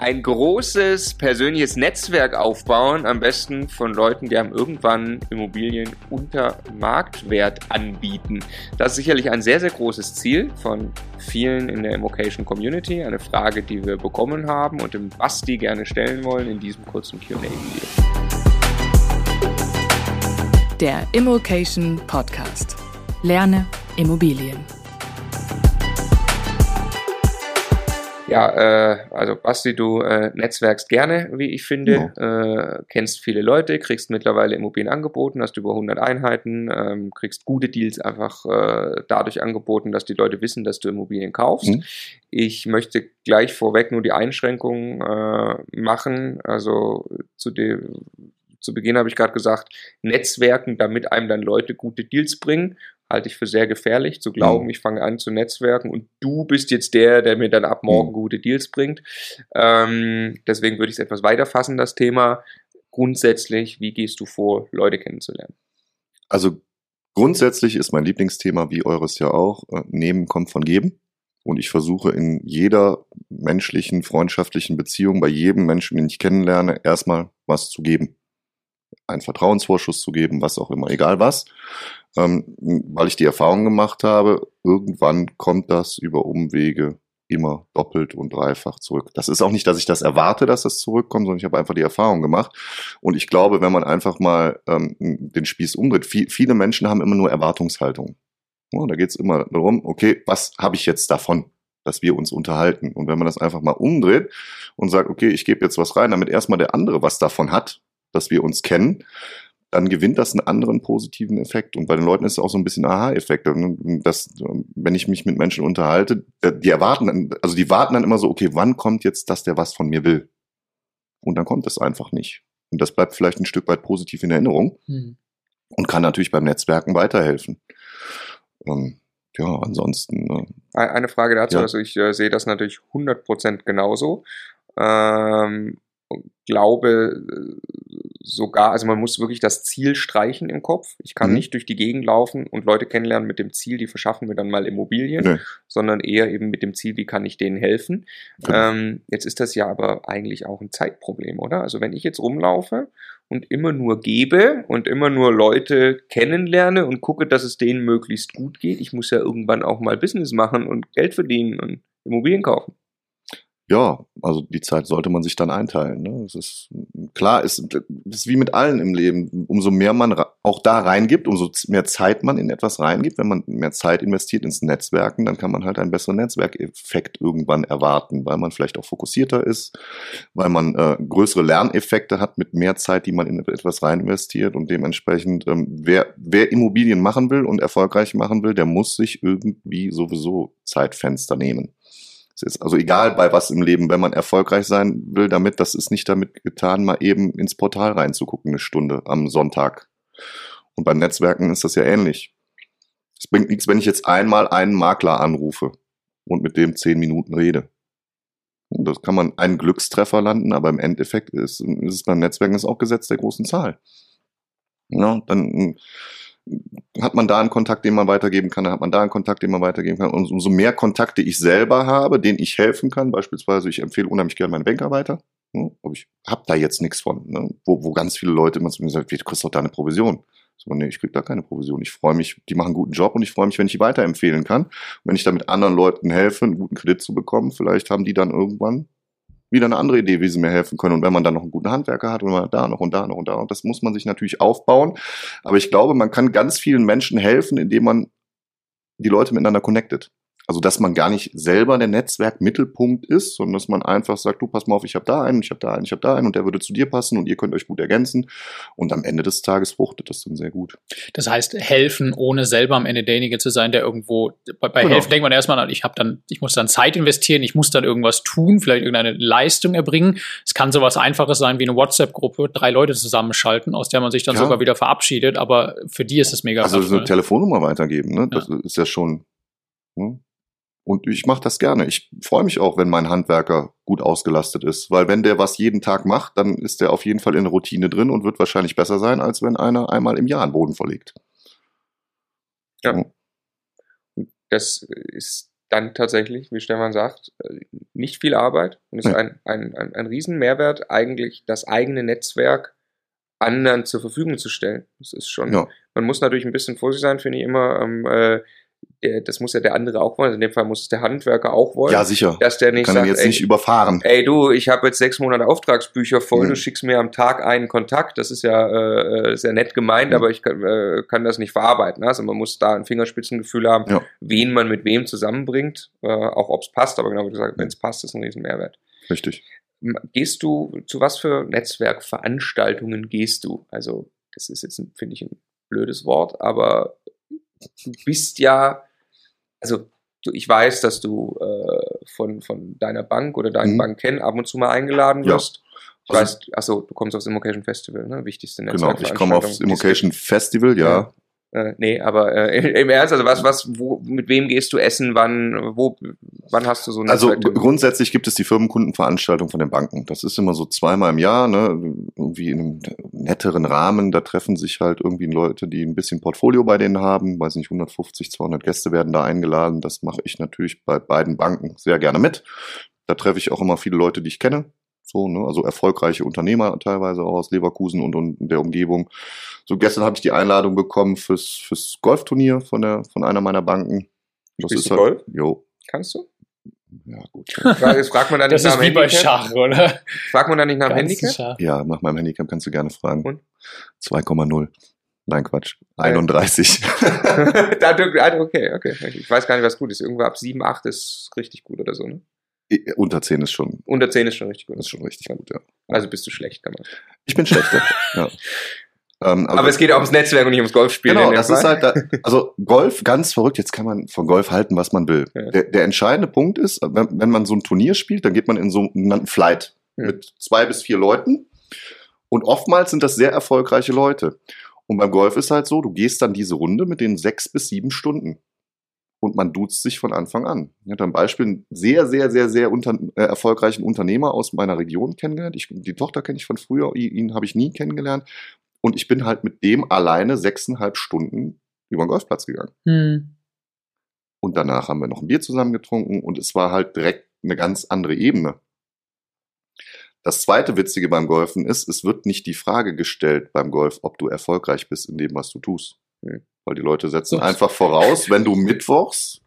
ein großes persönliches Netzwerk aufbauen, am besten von Leuten, die einem irgendwann Immobilien unter Marktwert anbieten. Das ist sicherlich ein sehr, sehr großes Ziel von vielen in der Immocation Community. Eine Frage, die wir bekommen haben und dem Basti gerne stellen wollen in diesem kurzen QA-Video. Der Immocation Podcast. Lerne Immobilien. Ja, äh, also Basti, du äh, netzwerkst gerne, wie ich finde, ja. äh, kennst viele Leute, kriegst mittlerweile Immobilien angeboten, hast über 100 Einheiten, ähm, kriegst gute Deals einfach äh, dadurch angeboten, dass die Leute wissen, dass du Immobilien kaufst. Mhm. Ich möchte gleich vorweg nur die Einschränkungen äh, machen, also zu dem zu Beginn habe ich gerade gesagt, Netzwerken, damit einem dann Leute gute Deals bringen halte ich für sehr gefährlich, zu glauben, mhm. ich fange an zu netzwerken und du bist jetzt der, der mir dann ab morgen mhm. gute Deals bringt. Ähm, deswegen würde ich es etwas weiter fassen, das Thema. Grundsätzlich, wie gehst du vor, Leute kennenzulernen? Also grundsätzlich ist mein Lieblingsthema, wie eures ja auch, äh, Nehmen kommt von Geben. Und ich versuche in jeder menschlichen, freundschaftlichen Beziehung, bei jedem Menschen, den ich kennenlerne, erstmal was zu geben. Einen Vertrauensvorschuss zu geben, was auch immer, egal was ähm, weil ich die Erfahrung gemacht habe, irgendwann kommt das über Umwege immer doppelt und dreifach zurück. Das ist auch nicht, dass ich das erwarte, dass das zurückkommt, sondern ich habe einfach die Erfahrung gemacht. Und ich glaube, wenn man einfach mal ähm, den Spieß umdreht, viel, viele Menschen haben immer nur Erwartungshaltung. Ja, da geht es immer darum, okay, was habe ich jetzt davon? dass wir uns unterhalten. Und wenn man das einfach mal umdreht und sagt, okay, ich gebe jetzt was rein, damit erstmal der andere was davon hat, dass wir uns kennen, dann gewinnt das einen anderen positiven Effekt. Und bei den Leuten ist es auch so ein bisschen Aha-Effekt. Dass, wenn ich mich mit Menschen unterhalte, äh, die erwarten, dann, also die warten dann immer so, okay, wann kommt jetzt das, der was von mir will? Und dann kommt es einfach nicht. Und das bleibt vielleicht ein Stück weit positiv in Erinnerung mhm. und kann natürlich beim Netzwerken weiterhelfen. Ähm, ja, ansonsten. Äh, Eine Frage dazu, ja. also ich äh, sehe das natürlich 100% genauso. Ähm, glaube äh, sogar, also man muss wirklich das Ziel streichen im Kopf. Ich kann mhm. nicht durch die Gegend laufen und Leute kennenlernen mit dem Ziel, die verschaffen mir dann mal Immobilien, nee. sondern eher eben mit dem Ziel, wie kann ich denen helfen. Genau. Ähm, jetzt ist das ja aber eigentlich auch ein Zeitproblem, oder? Also wenn ich jetzt rumlaufe und immer nur gebe und immer nur Leute kennenlerne und gucke, dass es denen möglichst gut geht, ich muss ja irgendwann auch mal Business machen und Geld verdienen und Immobilien kaufen ja, also die Zeit sollte man sich dann einteilen. Ne? Es ist klar, es ist wie mit allen im Leben. Umso mehr man auch da reingibt, umso mehr Zeit man in etwas reingibt, wenn man mehr Zeit investiert ins Netzwerken, dann kann man halt einen besseren Netzwerkeffekt irgendwann erwarten, weil man vielleicht auch fokussierter ist, weil man äh, größere Lerneffekte hat mit mehr Zeit, die man in etwas rein investiert und dementsprechend, ähm, wer, wer Immobilien machen will und erfolgreich machen will, der muss sich irgendwie sowieso Zeitfenster nehmen also egal bei was im Leben, wenn man erfolgreich sein will damit, das ist nicht damit getan, mal eben ins Portal reinzugucken, eine Stunde am Sonntag. Und beim Netzwerken ist das ja ähnlich. Es bringt nichts, wenn ich jetzt einmal einen Makler anrufe und mit dem zehn Minuten rede. Und das kann man einen Glückstreffer landen, aber im Endeffekt ist, ist es beim Netzwerken ist auch Gesetz der großen Zahl. Ja, dann hat man da einen Kontakt, den man weitergeben kann, dann hat man da einen Kontakt, den man weitergeben kann. Und umso mehr Kontakte ich selber habe, denen ich helfen kann, beispielsweise, ich empfehle unheimlich gerne meine Banker weiter. Ne? Aber ich habe da jetzt nichts von. Ne? Wo, wo ganz viele Leute immer zu mir sagen, du kriegst doch da eine Provision. So, nee, ich krieg da keine Provision. Ich freue mich, die machen einen guten Job und ich freue mich, wenn ich die weiterempfehlen kann. Und wenn ich damit anderen Leuten helfe, einen guten Kredit zu bekommen, vielleicht haben die dann irgendwann wieder eine andere Idee, wie sie mir helfen können. Und wenn man dann noch einen guten Handwerker hat und man da noch und da noch und da, und das muss man sich natürlich aufbauen. Aber ich glaube, man kann ganz vielen Menschen helfen, indem man die Leute miteinander connectet. Also dass man gar nicht selber der Netzwerkmittelpunkt ist, sondern dass man einfach sagt, du pass mal auf, ich habe da einen, ich habe da einen, ich habe da einen und der würde zu dir passen und ihr könnt euch gut ergänzen. Und am Ende des Tages fruchtet das dann sehr gut. Das heißt, helfen, ohne selber am Ende derjenige zu sein, der irgendwo bei, bei genau. helfen denkt man erstmal, an, ich habe dann, ich muss dann Zeit investieren, ich muss dann irgendwas tun, vielleicht irgendeine Leistung erbringen. Es kann sowas Einfaches sein wie eine WhatsApp-Gruppe, drei Leute zusammenschalten, aus der man sich dann ja. sogar wieder verabschiedet, aber für die ist es mega Also so eine Telefonnummer weitergeben, ne? Das ja. ist ja schon. Hm? Und ich mache das gerne. Ich freue mich auch, wenn mein Handwerker gut ausgelastet ist, weil wenn der was jeden Tag macht, dann ist der auf jeden Fall in der Routine drin und wird wahrscheinlich besser sein, als wenn einer einmal im Jahr einen Boden verlegt. Ja. Das ist dann tatsächlich, wie Stefan sagt, nicht viel Arbeit und ist Ja. ein, ein, ein, ein Riesenmehrwert, eigentlich das eigene Netzwerk anderen zur Verfügung zu stellen. Das ist schon, Ja. man muss natürlich ein bisschen vorsichtig sein, finde ich immer. Ähm, äh, der, das muss ja der andere auch wollen. Also in dem Fall muss es der Handwerker auch wollen. Ja, sicher. dass der nicht Kann sagt, jetzt ey, nicht überfahren. ey du, ich habe jetzt sechs Monate Auftragsbücher voll, Mhm. du schickst mir am Tag einen Kontakt, das ist ja äh, sehr nett gemeint, Mhm. aber ich kann, äh, kann das nicht verarbeiten. Also man muss da ein Fingerspitzengefühl haben, Ja. wen man mit wem zusammenbringt, äh, auch ob es passt, aber genau wie gesagt, Mhm. wenn es passt, ist ein riesen Mehrwert. Richtig. Gehst du, zu was für Netzwerkveranstaltungen gehst du? Also das ist jetzt, finde ich, ein blödes Wort, aber du bist ja, also du, ich weiß, dass du äh, von, von deiner Bank oder deinen Mhm. Banken ab und zu mal eingeladen Ja. wirst. Ich Also- weiß, achso, du kommst aufs Immocation Festival, ne? Wichtigste Genau. Ich komme aufs Immocation Festival, ja. Ja. Äh, nee, aber äh, im Ernst, also was, was, wo, mit wem gehst du essen, wann, wo, wann hast du so ein Also grundsätzlich gibt es die Firmenkundenveranstaltung von den Banken. Das ist immer so zweimal im Jahr, ne? irgendwie in einem netteren Rahmen. Da treffen sich halt irgendwie Leute, die ein bisschen Portfolio bei denen haben. Weiß nicht, 150, 200 Gäste werden da eingeladen. Das mache ich natürlich bei beiden Banken sehr gerne mit. Da treffe ich auch immer viele Leute, die ich kenne. So, ne? Also erfolgreiche Unternehmer teilweise auch aus Leverkusen und, und der Umgebung. So gestern habe ich die Einladung bekommen fürs, fürs Golfturnier von, der, von einer meiner Banken. Das Spielst ist du halt, Golf? Jo, Kannst du? ja gut. Das fragt man dann Das nicht nach ist dem wie bei Handicap? Schach, oder? Fragt man dann nicht nach dem Ganz Handicap? Schach. Ja, nach meinem Handicap kannst du gerne fragen. Und? 2,0. Nein, Quatsch. 31. da, du- ah, okay, okay. Ich weiß gar nicht, was gut ist. Irgendwo ab 7, 8 ist richtig gut oder so, ne? Unter 10 ist schon, Unter 10 ist schon richtig gut. ist schon richtig gut, ja. Also bist du schlecht, kann man. Ich bin schlechter. ja. Ähm, Aber es geht auch ums Netzwerk und nicht ums Golfspielen. Genau, das ist Fall. halt, da, also Golf, ganz verrückt, jetzt kann man von Golf halten, was man will. Ja. Der, der entscheidende Punkt ist, wenn, wenn man so ein Turnier spielt, dann geht man in so einen sogenannten Flight Ja. mit zwei bis vier Leuten und oftmals sind das sehr erfolgreiche Leute. Und beim Golf ist halt so, du gehst dann diese Runde mit den sechs bis sieben Stunden und man duzt sich von Anfang an. Ich hatte ein Beispiel, einen sehr, sehr, sehr, sehr unter, äh, erfolgreichen Unternehmer aus meiner Region kennengelernt. Ich, die Tochter kenne ich von früher, ihn, ihn habe ich nie kennengelernt. Und ich bin halt mit dem alleine sechseinhalb Stunden über den Golfplatz gegangen. Hm. Und danach haben wir noch ein Bier zusammen getrunken und es war halt direkt eine ganz andere Ebene. Das zweite Witzige beim Golfen ist, es wird nicht die Frage gestellt beim Golf, ob du erfolgreich bist in dem, was du tust. Hm. Weil die Leute setzen So. einfach voraus, wenn du mittwochs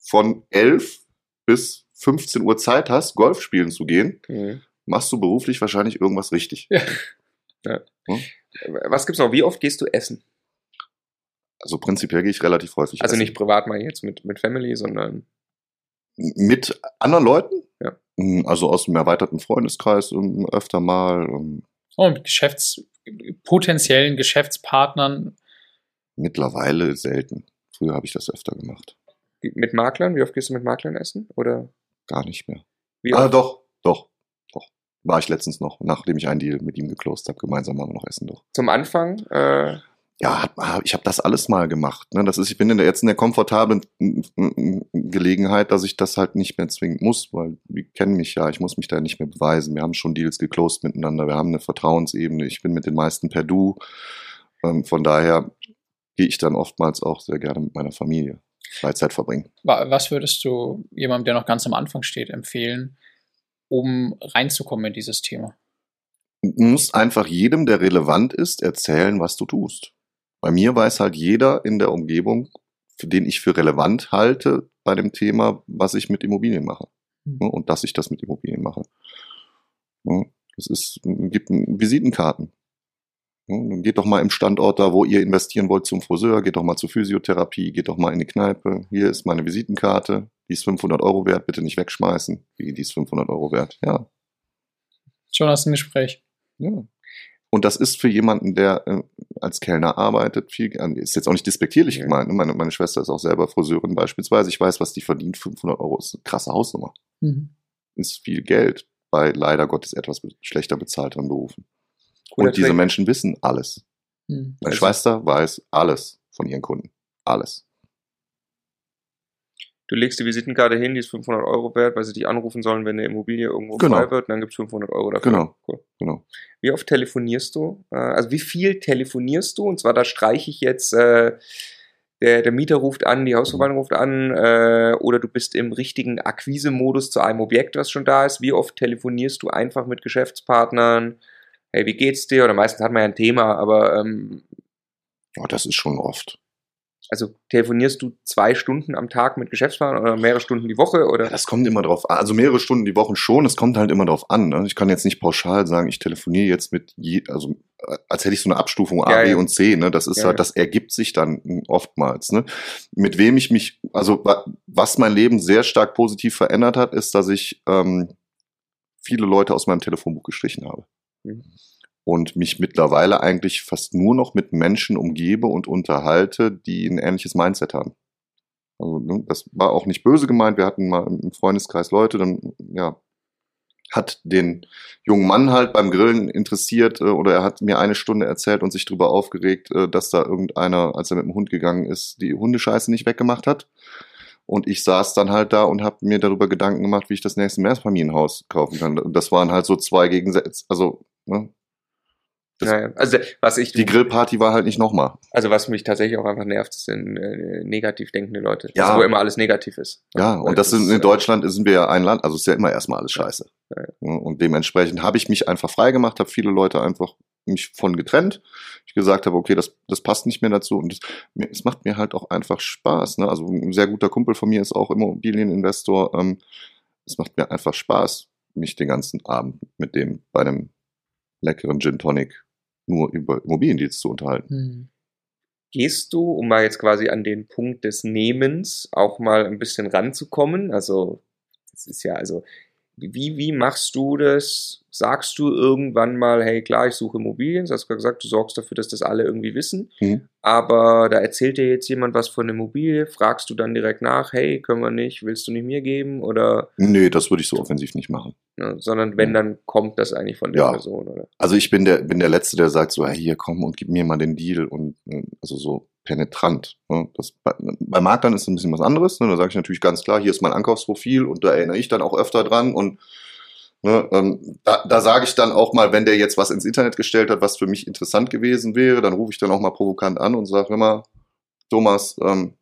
von 11 bis 15 Uhr Zeit hast, Golf spielen zu gehen, Mhm. machst du beruflich wahrscheinlich irgendwas richtig. Was gibt's noch? Wie oft gehst du essen? Also prinzipiell gehe ich relativ häufig Also essen. nicht privat mal jetzt mit, mit Family, sondern Mit anderen Leuten? Ja. Mm, Also aus dem erweiterten Freundeskreis ähm, öfter mal. ähm, Oh, mit Geschäfts, potenziellen Geschäftspartnern. Mittlerweile selten. Früher habe ich das öfter gemacht. mit Maklern. Wie oft gehst du mit Maklern essen? Oder Gar nicht mehr. wie Ah, doch, doch, doch. War ich letztens noch, nachdem ich einen Deal mit ihm geclosed habe. Gemeinsam haben wir noch Essen doch. Zum Anfang? Äh, Ja, ah, ich habe das alles mal gemacht. Ne? Das ist, ich bin in der, jetzt in der komfortablen Gelegenheit, dass ich das halt nicht mehr zwingend muss, weil die kennen mich ja, ich muss mich da nicht mehr beweisen. Wir haben schon Deals geclosed miteinander, wir haben eine Vertrauensebene, ich bin mit den meisten per Du. Ähm, von daher gehe ich dann oftmals auch sehr gerne mit meiner Familie Freizeit verbringen. Wa- Was würdest du jemandem, der noch ganz am Anfang steht, empfehlen, um reinzukommen in dieses Thema? Du musst einfach jedem, der relevant ist, erzählen, was du tust. Bei mir weiß halt jeder in der Umgebung, für den ich für relevant halte bei dem Thema, was ich mit Immobilien mache. Mhm. Und dass ich das mit Immobilien mache. Ne, Es ist, gibt Visitenkarten. Dann Geht doch mal im Standort da, wo ihr investieren wollt, zum Friseur, geht doch mal zur Physiotherapie, geht doch mal in die Kneipe. Hier ist meine Visitenkarte, die ist 500 Euro wert, bitte nicht wegschmeißen. Wie, die ist 500 Euro wert? Ja, Schon hast du ein Gespräch. ja. Und das ist für jemanden, der äh, als Kellner arbeitet, viel, ist jetzt auch nicht despektierlich Ja. gemeint. Ne? Meine, meine Schwester ist auch selber Friseurin beispielsweise. Ich weiß, was die verdient. 500 Euro ist eine krasse Hausnummer. Mhm. Ist viel Geld bei leider Gottes etwas schlechter bezahlteren Berufen. Und diese Menschen wissen alles. Mhm. Meine Also- Schwester weiß alles von ihren Kunden. Alles. Du legst die Visitenkarte hin, die ist 500 Euro wert, weil sie dich anrufen sollen, wenn eine Immobilie irgendwo Genau. frei wird, und dann gibt's 500 Euro dafür. Genau. Cool. Genau. Wie oft telefonierst du? Äh, Also wie viel telefonierst du? Und zwar, da streiche ich jetzt äh, der, der Mieter ruft an, die Hausverwaltung ruft an, äh, oder du bist im richtigen Akquise-Modus zu einem Objekt, was schon da ist. Wie oft telefonierst du einfach mit Geschäftspartnern? Hey, wie geht's dir? Oder meistens hat man ja ein Thema, aber ähm, oh, das ist schon oft. Also telefonierst du zwei Stunden am Tag mit Geschäftspartnern oder mehrere Stunden die Woche? Oder? Ja, das kommt immer drauf an. Also mehrere Stunden die Woche schon, es kommt halt immer drauf an. Ne? Ich kann jetzt nicht pauschal sagen, ich telefoniere jetzt mit, je, also äh, als hätte ich so eine Abstufung A, ja, B ja. und C. Ne? Das ist ja, halt, das ergibt sich dann oftmals. Ne? Mit wem ich mich, also was mein Leben sehr stark positiv verändert hat, ist, dass ich ähm, viele Leute aus meinem Telefonbuch gestrichen habe. Mhm und mich mittlerweile eigentlich fast nur noch mit Menschen umgebe und unterhalte, die ein ähnliches Mindset haben. Also, ne, das war auch nicht böse gemeint. Wir hatten mal im Freundeskreis Leute, dann, ja, hat den jungen Mann halt beim Grillen interessiert äh, oder er hat mir eine Stunde erzählt und sich darüber aufgeregt, äh, dass da irgendeiner, als er mit dem Hund gegangen ist, die Hundescheiße nicht weggemacht hat. Und ich saß dann halt da und habe mir darüber Gedanken gemacht, wie ich das nächste Mehrfamilienhaus kaufen kann. Das waren halt so zwei Gegensätze, also ne, das, ja, also was ich die Grillparty war halt nicht nochmal. Also was mich tatsächlich auch einfach nervt, sind äh, negativ denkende Leute, ja. also wo immer alles negativ ist. Ja, und das, das sind, in äh, Deutschland sind wir ja ein Land, also ist ja immer erstmal alles scheiße. Ja, ja. Und dementsprechend habe ich mich einfach frei gemacht, habe viele Leute einfach mich von getrennt. Ich gesagt habe, okay, das, das passt nicht mehr dazu und es macht mir halt auch einfach Spaß. Ne? Also ein sehr guter Kumpel von mir ist auch Immobilieninvestor. Ähm, es macht mir einfach Spaß, mich den ganzen Abend mit dem bei einem leckeren Gin Tonic nur über Immobiliendeals zu unterhalten. Hm. Gehst du, um mal jetzt quasi an den Punkt des Nehmens auch mal ein bisschen ranzukommen? Also, das ist ja, also, wie, wie machst du das? Sagst du irgendwann mal, hey klar, ich suche Immobilien, du hast gerade gesagt, du sorgst dafür, dass das alle irgendwie wissen, mhm. aber da erzählt dir jetzt jemand was von Immobilie, fragst du dann direkt nach, hey, können wir nicht, willst du nicht mir geben oder? Nee, das würde ich so offensiv nicht machen. Ja, sondern wenn, dann kommt das eigentlich von der ja. Person, oder? Also ich bin der, bin der Letzte, der sagt so, hey, hier komm und gib mir mal den Deal und also so penetrant. Ne? Das, bei, bei Maklern ist es ein bisschen was anderes. Ne? Da sage ich natürlich ganz klar, hier ist mein Ankaufsprofil und da erinnere ich dann auch öfter dran und Ne, ähm, da, da sage ich dann auch mal, wenn der jetzt was ins Internet gestellt hat, was für mich interessant gewesen wäre, dann rufe ich dann auch mal provokant an und sage immer, Thomas, ähm,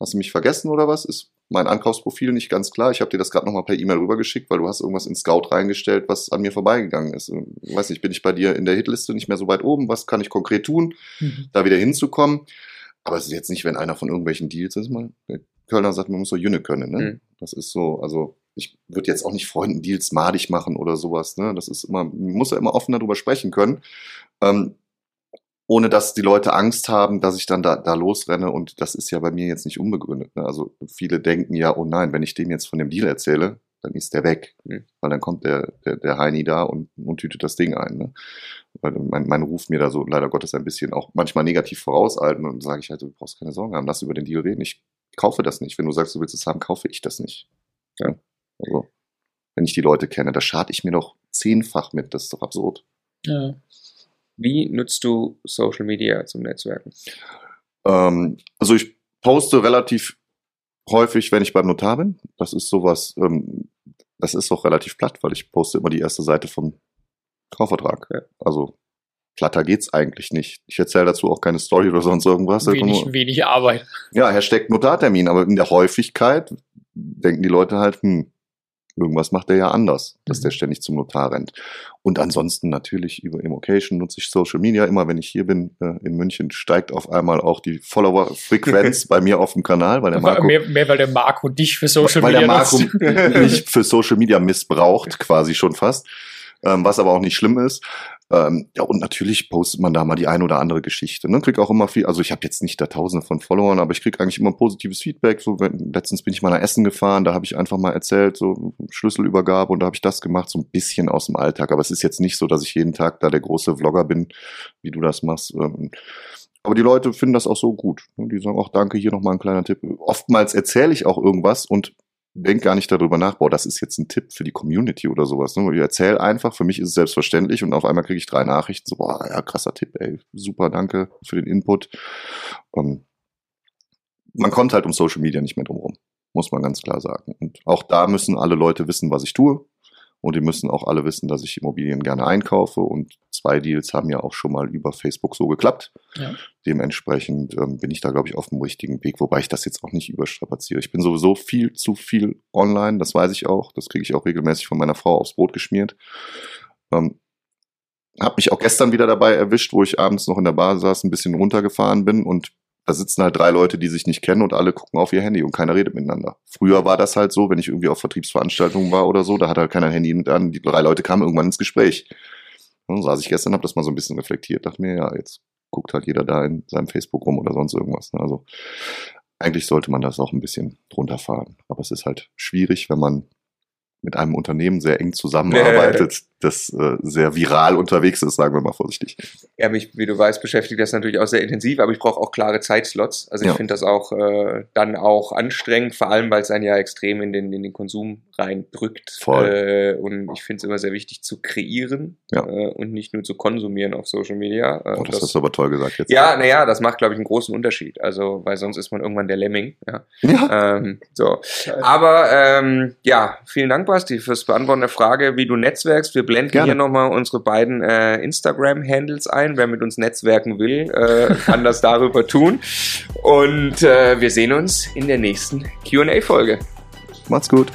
hast du mich vergessen oder was? Ist mein Ankaufsprofil nicht ganz klar? Ich habe dir das gerade nochmal per E-Mail rübergeschickt, weil du hast irgendwas in Scout reingestellt, was an mir vorbeigegangen ist. Ich weiß nicht, bin ich bei dir in der Hitliste nicht mehr so weit oben? Was kann ich konkret tun, mhm. da wieder hinzukommen? Aber es ist jetzt nicht, wenn einer von irgendwelchen Deals ist. Mal, Kölner sagt, man muss so Jüne können. Ne? Mhm. Das ist so, also ich würde jetzt auch nicht Freunden Deals madig machen oder sowas. Ne? Das ist immer, man muss ja immer offen darüber sprechen können. Ähm, ohne dass die Leute Angst haben, dass ich dann da, da losrenne. Und das ist ja bei mir jetzt nicht unbegründet. Ne? Also viele denken ja, oh nein, wenn ich dem jetzt von dem Deal erzähle, dann ist der weg. Mhm. Weil dann kommt der, der, der Heini da und, und tütet das Ding ein. Ne? Weil mein, mein Ruf mir da so leider Gottes ein bisschen auch manchmal negativ voraushalten und sage ich halt, du brauchst keine Sorgen haben, lass über den Deal reden. Ich kaufe das nicht. Wenn du sagst, du willst es haben, kaufe ich das nicht. Ja? Also, wenn ich die Leute kenne, da schade ich mir doch zehnfach mit. Das ist doch absurd. Ja. Wie nutzt du Social Media zum Netzwerken? Ähm, also ich poste relativ häufig, wenn ich beim Notar bin. Das ist sowas, ähm, das ist auch relativ platt, weil ich poste immer die erste Seite vom Kaufvertrag. Ja. Also platter geht's eigentlich nicht. Ich erzähle dazu auch keine Story oder sonst irgendwas. Wenig, nur, wenig Arbeit. Ja, Hashtag Notartermin, aber in der Häufigkeit denken die Leute halt, hm, Irgendwas macht er ja anders, dass mhm. der ständig zum Notar rennt. Und ansonsten natürlich über Immocation nutze ich Social Media. Immer wenn ich hier bin äh, in München, steigt auf einmal auch die Follower-Frequenz bei mir auf dem Kanal, weil der Marco. Mehr, mehr weil der Marco dich für Social Media Weil der Marco mich für Social Media missbraucht, quasi schon fast. Ähm, was aber auch nicht schlimm ist. Ähm, ja, und natürlich postet man da mal die ein oder andere Geschichte. Ne? Krieg auch immer viel, also ich habe jetzt nicht da tausende von Followern, aber ich krieg eigentlich immer positives Feedback. So, wenn, letztens bin ich mal nach Essen gefahren, da habe ich einfach mal erzählt, so Schlüsselübergabe und da habe ich das gemacht, so ein bisschen aus dem Alltag. Aber es ist jetzt nicht so, dass ich jeden Tag da der große Vlogger bin, wie du das machst. Ähm, aber die Leute finden das auch so gut. Ne? Die sagen auch, danke, hier nochmal ein kleiner Tipp. Oftmals erzähle ich auch irgendwas und denk gar nicht darüber nach, boah, das ist jetzt ein Tipp für die Community oder sowas. Ne? Ich erzähle einfach, für mich ist es selbstverständlich und auf einmal kriege ich drei Nachrichten, so, boah, ja, krasser Tipp, ey, super, danke für den Input. Um, ähm, man kommt halt um Social Media nicht mehr drum rum, muss man ganz klar sagen. Und auch da müssen alle Leute wissen, was ich tue. Und die müssen auch alle wissen, dass ich Immobilien gerne einkaufe. Und zwei Deals haben ja auch schon mal über Facebook so geklappt. Ja. Dementsprechend ähm, bin ich da, glaube ich, auf dem richtigen Weg, wobei ich das jetzt auch nicht überstrapaziere. Ich bin sowieso viel zu viel online, das weiß ich auch. Das kriege ich auch regelmäßig von meiner Frau aufs Brot geschmiert. Ähm, hab mich auch gestern wieder dabei erwischt, wo ich abends noch in der Bar saß, ein bisschen runtergefahren bin und da sitzen halt drei Leute, die sich nicht kennen und alle gucken auf ihr Handy und keiner redet miteinander. Früher war das halt so, wenn ich irgendwie auf Vertriebsveranstaltungen war oder so, da hat halt keiner ein Handy an, die drei Leute kamen irgendwann ins Gespräch. Dann saß ich gestern, habe das mal so ein bisschen reflektiert, dachte mir, ja, jetzt guckt halt jeder da in seinem Facebook rum oder sonst irgendwas. Ne? Also eigentlich sollte man das auch ein bisschen runterfahren. Aber es ist halt schwierig, wenn man mit einem Unternehmen sehr eng zusammenarbeitet, das äh, sehr viral unterwegs ist, sagen wir mal vorsichtig. Ja, mich, wie du weißt, beschäftigt das natürlich auch sehr intensiv, aber ich brauche auch klare Zeitslots. Also ich ja. finde das auch äh, dann auch anstrengend, vor allem weil es einen ja extrem in den, in den Konsum reindrückt. Voll. Äh, und ich finde es immer sehr wichtig zu kreieren ja. äh, und nicht nur zu konsumieren auf Social Media. Äh, oh, das, das hast du aber toll gesagt jetzt. Ja, naja, das macht, glaube ich, einen großen Unterschied. Also, weil sonst ist man irgendwann der Lemming. Ja. ja. Ähm, so. Aber ähm, ja, vielen Dank, Basti, fürs Beantworten der Frage, wie du netzwerkst. Wir blenden Gerne. hier nochmal unsere beiden äh, Instagram-Handles ein. Wer mit uns netzwerken will, äh, kann das darüber tun. Und äh, wir sehen uns in der nächsten QA-Folge. Macht's gut.